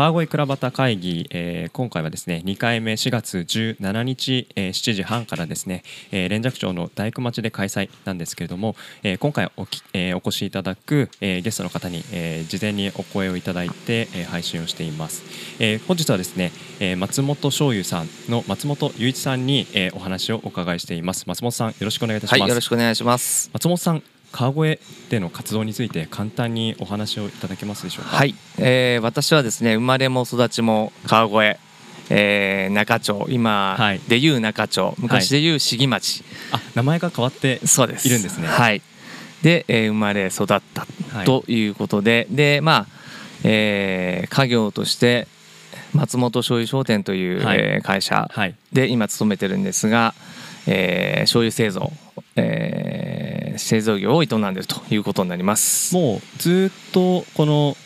川越倉端会議、えー、今回はですね2回目4月17日、えー、7時半からですね、えー、連雀町の大工町で開催なんですけれども、えー、今回おき、えー、お越しいただく、えー、ゲストの方に、えー、事前にお声をいただいて、えー、配信をしています、えー、本日はですね、えー、松本醤油さんの松本雄一さんに、えー、お話をお伺いしています。松本さんよろしくお願いいたします、はい、よろしくお願いします。松本さん川越での活動について簡単にお話をいただけますでしょうか？はい、えー、私はですね生まれも育ちも川越、えー、中町今でいう中町、昔でいう市議町、はい、あ名前が変わっているんですね。はい。で、えー、生まれ育ったということで、はい、でまあ、えー、家業として松本醤油商店という、はい、えー、会社で今勤めてるんですが、えー、醤油製造、えー、製造業を営んでいるということになります。もうずっとこの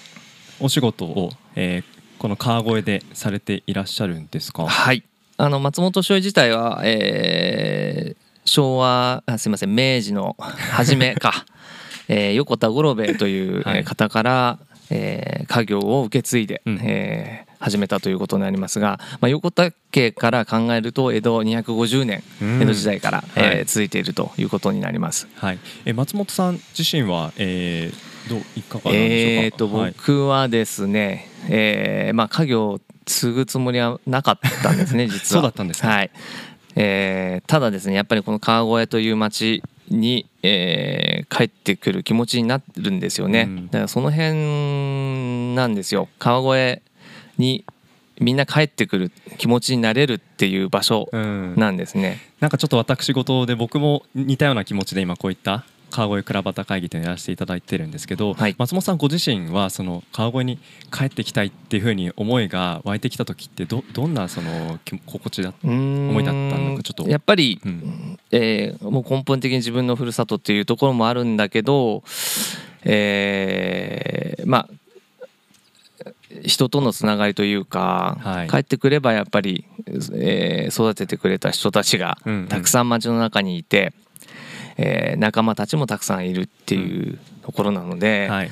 お仕事を、えー、この川越でされていらっしゃるんですか？はい。あの松本醤油自体は、えー、昭和あすみません明治の初めか、えー、横田五郎兵衛という方から、はい、えー、家業を受け継いで、うん、えー始めたということになりますが、まあ、横田家から考えると江戸250年、江戸時代から、うん、えー、続いているということになります。はい、え松本さん自身は、えー、どういかがえーと、僕はですね、えー、まあ家業を継ぐつもりはなかったんですね 実は。そうだったんです、ね、はい。えー、ただですねやっぱりこの川越という町に、えー、帰ってくる気持ちになるんですよね、うん、だからその辺なんですよ。川越にみんな帰ってくる気持ちになれるっていう場所なんですね、うん、なんかちょっと私事で僕も似たような気持ちで今こういった川越倉端会議というのをやらせていただいてるんですけど、はい、松本さんご自身はその川越に帰ってきたいっていうふうに思いが湧いてきた時ってどどんなその心地だ思いだったのかちょっと。やっぱり、うん、えー、もう根本的に自分のふるさとっていうところもあるんだけど、えー、まあ人とのつながりというか、はい、帰ってくればやっぱり、えー、育ててくれた人たちがたくさん街の中にいて、うんうん、えー、仲間たちもたくさんいるっていうところなので、はい、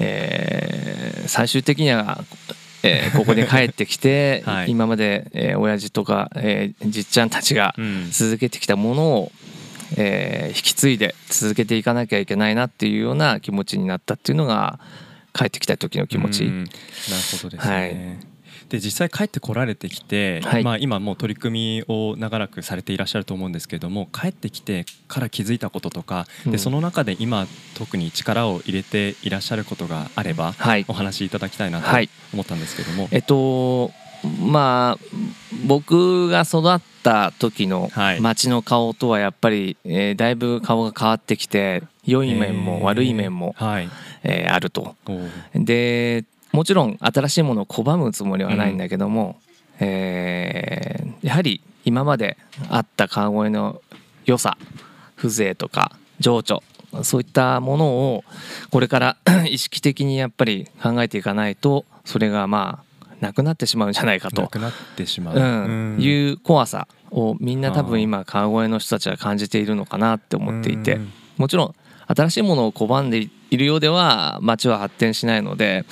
えー、最終的には、えー、ここに帰ってきて、はい、今まで、えー、親父とか、えー、じっちゃんたちが続けてきたものを、うん、えー、引き継いで続けていかなきゃいけないなっていうような気持ちになったっていうのが帰ってきた時の気持ち。なるほどですね、はい。で実際帰ってこられてきて、はい、まあ、今もう取り組みを長らくされていらっしゃると思うんですけれども帰ってきてから気づいたこととか、うん、でその中で今特に力を入れていらっしゃることがあれば、はい、お話しいただきたいなと思ったんですけども。はい、えっとまあ僕が育った時の街の顔とはやっぱり、えー、だいぶ顔が変わってきて良い面も悪い面も、はいえー、あると。でもちろん新しいものを拒むつもりはないんだけども、うん、えー、やはり今まであった川越の良さ風情とか情緒そういったものをこれから 意識的にやっぱり考えていかないとそれがまあなくなってしまうんじゃないかと。なくなってしまう、うん、いう怖さをみんな多分今川越の人たちは感じているのかなって思っていて。もちろん新しいものを拒んでいるようでは街は発展しないので、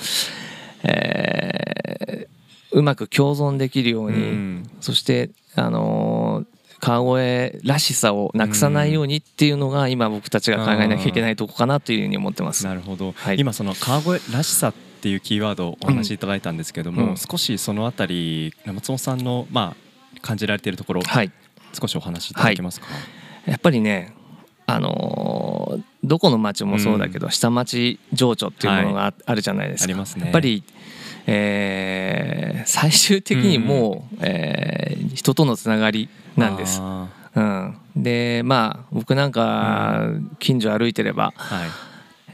えー、うまく共存できるように、うん、そしてあのー川越らしさをなくさないようにっていうのが今僕たちが考えなきゃいけないとこかなというふうに思ってます。なるほど、はい、今その川越らしさっていうキーワードをお話しいただいたんですけども、うん、少しそのあたり松本さんのまあ感じられているところ、はい、少しお話しいただけますか、はい、やっぱりねあのー、どこの町もそうだけど、うん、下町情緒っていうものがあるじゃないですか。ありますね。やっぱりえー、最終的にもう、うん、えー、人とのつながりなんです。うん、でまあ僕なんか近所歩いてれば、はい。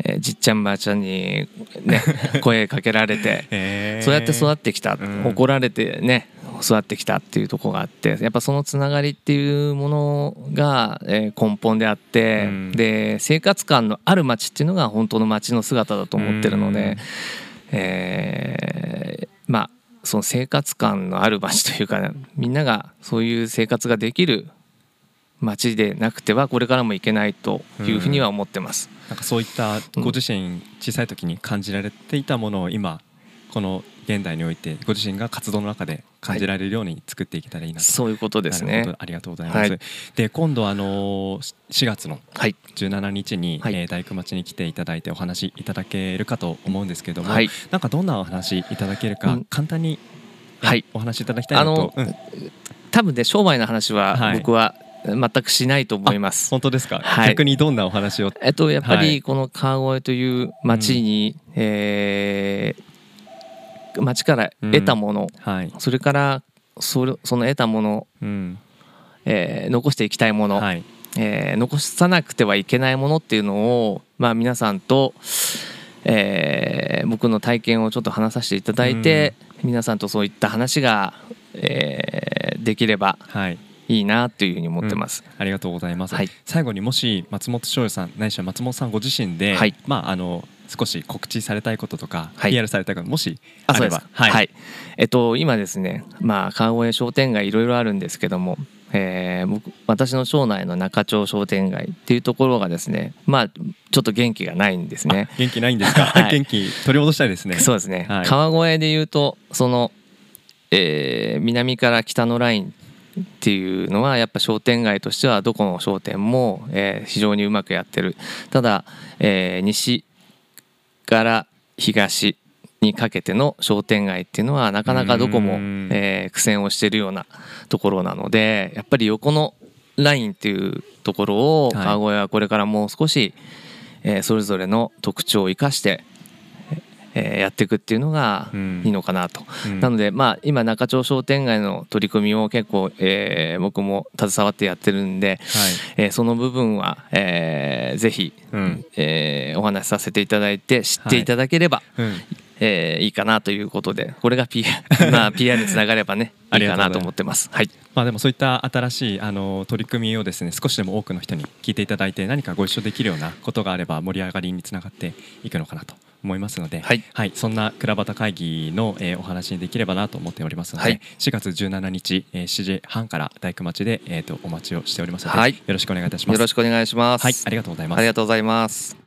えー、じっちゃんばあちゃんに、ね、声かけられて、そうやって育ってきた、うん、怒られてね育ってきたっていうとこがあってやっぱそのつながりっていうものが、え根本であって、うん、で生活感のある街っていうのが本当の街の姿だと思ってるので、うん、えー、まあその生活感のある街というかみんながそういう生活ができる街でなくてはこれからもいけないというふうには思ってます。なんかそういったご自身小さい時に感じられていたものを今この現代においてご自身が活動の中で感じられるように作っていけたらいいなと、はい、そういうことですね。ありがとうございます、はい、で今度あの4月の17日に、はい、えー、大工町に来ていただいてお話いただけるかと思うんですけども、はい、なんかどんなお話いただけるか、簡単に、はい、お話しいただきたいなと、うん、多分ね商売の話は僕は、全くしないと思います。本当ですか、はい、逆にどんなお話を？えっとやっぱりこの川越という町に、うん、えー、町から得たもの、うん。はい、それからそれその得たもの、うん、えー、残していきたいもの、はい、えー、残さなくてはいけないものっていうのを、まあ、皆さんと、えー、僕の体験をちょっと話させていただいて、うん、皆さんとそういった話が、えー、できれば、はいいいなというふうに思ってます、うん、ありがとうございます、はい、最後にもし松本翔さんないしは松本さんご自身で、はい、まああの少し告知されたいこととか、はい、PR されたいこともしあれば。はい、はい、えっと今ですねまあ川越商店街いろいろあるんですけどもえー、僕私の町内の中町商店街っていうところがですねまあちょっと元気がないんですね。元気ないんですか、はい、元気取り戻したいですね。そうですね、はい、川越でいうとその、えー、南から北のラインっていうのはやっぱ商店街としてはどこの商店も、えー、非常にうまくやってる。ただ、えー、西から東にかけての商店街っていうのはなかなかどこも、えー、苦戦をしているようなところなのでやっぱり横のラインっていうところを川越はこれからもう少し、えー、それぞれの特徴を生かしてえー、やっていくっていうのがいいのかなと、うん、なのでまあ今中町商店街の取り組みを結構、えー、僕も携わってやってるんで、はい、えー、その部分は、えー、ぜひ、うん、えー、お話しさせていただいて知っていただければ、はい。うん。えー、いいかなということでこれが PR, まあ PR につながればね いいかなと思ってます。はい。まあでもそういった新しいあの取り組みをですね少しでも多くの人に聞いていただいて何かご一緒できるようなことがあれば盛り上がりにつながっていくのかなと思いますので、はい、はい、そんな倉端会議の、えー、お話にできればなと思っておりますので、はい、4月17日、えー、7時半から大工町で、えーと、お待ちをしておりますので、はい、よろしくお願いいたします。よろしくお願いします。はい、ありがとうございます。ありがとうございます。